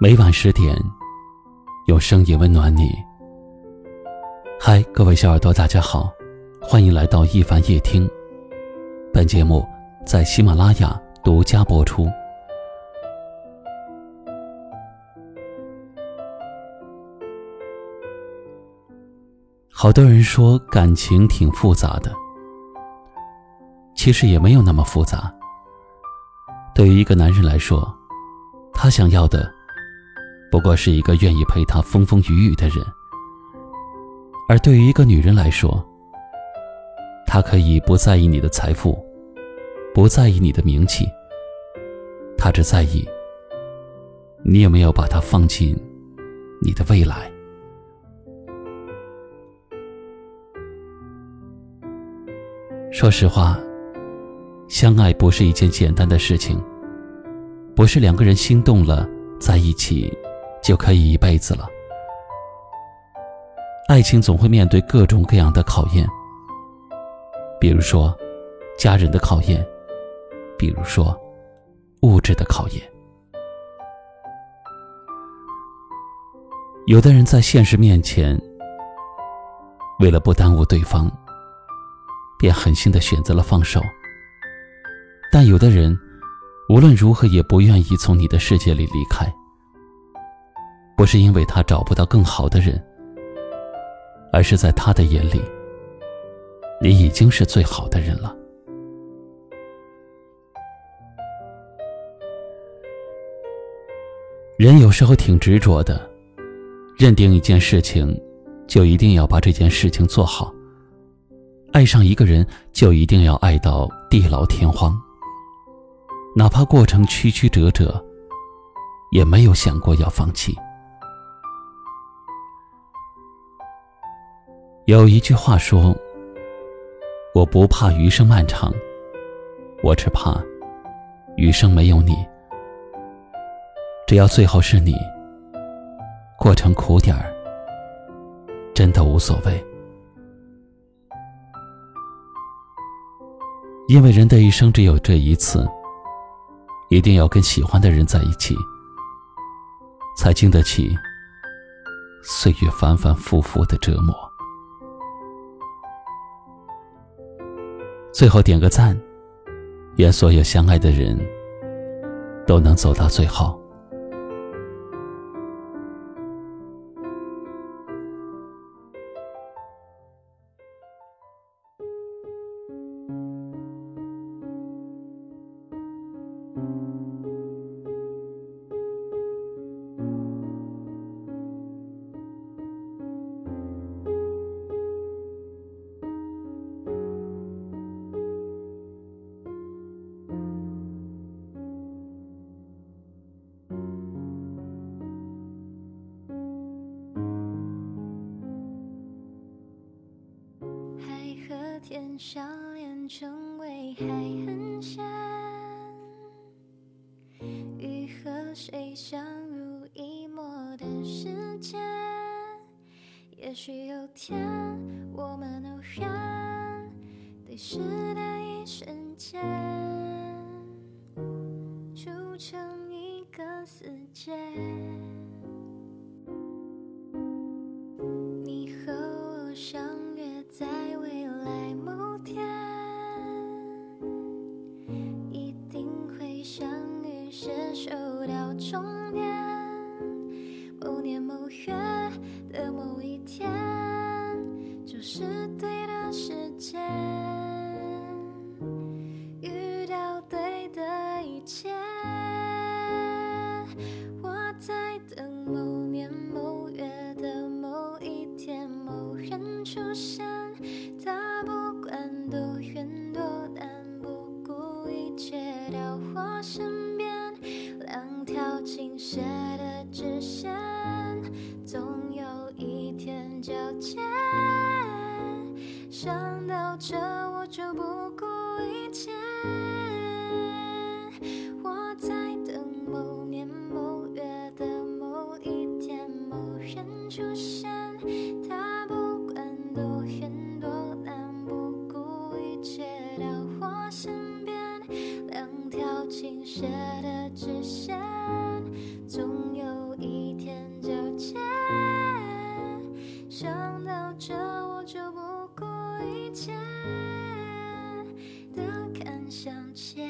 每晚十点，用声音温暖你。嗨，各位小耳朵，大家好，欢迎来到一凡夜听。本节目在喜马拉雅独家播出。好多人说感情挺复杂的，其实也没有那么复杂。对于一个男人来说，他想要的。不过是一个愿意陪他风风雨雨的人，而对于一个女人来说，她可以不在意你的财富，不在意你的名气，她只在意你有没有把她放进你的未来。说实话，相爱不是一件简单的事情，不是两个人心动了在一起。就可以一辈子了。爱情总会面对各种各样的考验，比如说家人的考验，比如说物质的考验。有的人在现实面前，为了不耽误对方，便狠心的选择了放手。但有的人无论如何也不愿意从你的世界里离开。不是因为他找不到更好的人，而是在他的眼里，你已经是最好的人了。人有时候挺执着的，认定一件事情，就一定要把这件事情做好；爱上一个人，就一定要爱到地老天荒，哪怕过程曲曲折折，也没有想过要放弃。有一句话说：“我不怕余生漫长，我只怕余生没有你。只要最后是你，过程苦点儿，真的无所谓。因为人的一生只有这一次，一定要跟喜欢的人在一起，才经得起岁月反反复复的折磨。”最后点个赞，愿所有相爱的人都能走到最后。天笑脸成为海很咸，雨和水相濡以沫的时间，也许有天我们偶然对视的一瞬间，筑成一个世界。你和我相携手到终点，某年某月的某一天，就是对的时间，遇到对的一切。我在等某年某月的某一天，某人出现。倾斜的直线，总有一天交接。想到这，我就不顾一切。我在等某年某月的某一天，某人出现。总有一天交接，想到这我就不顾一切的看向前。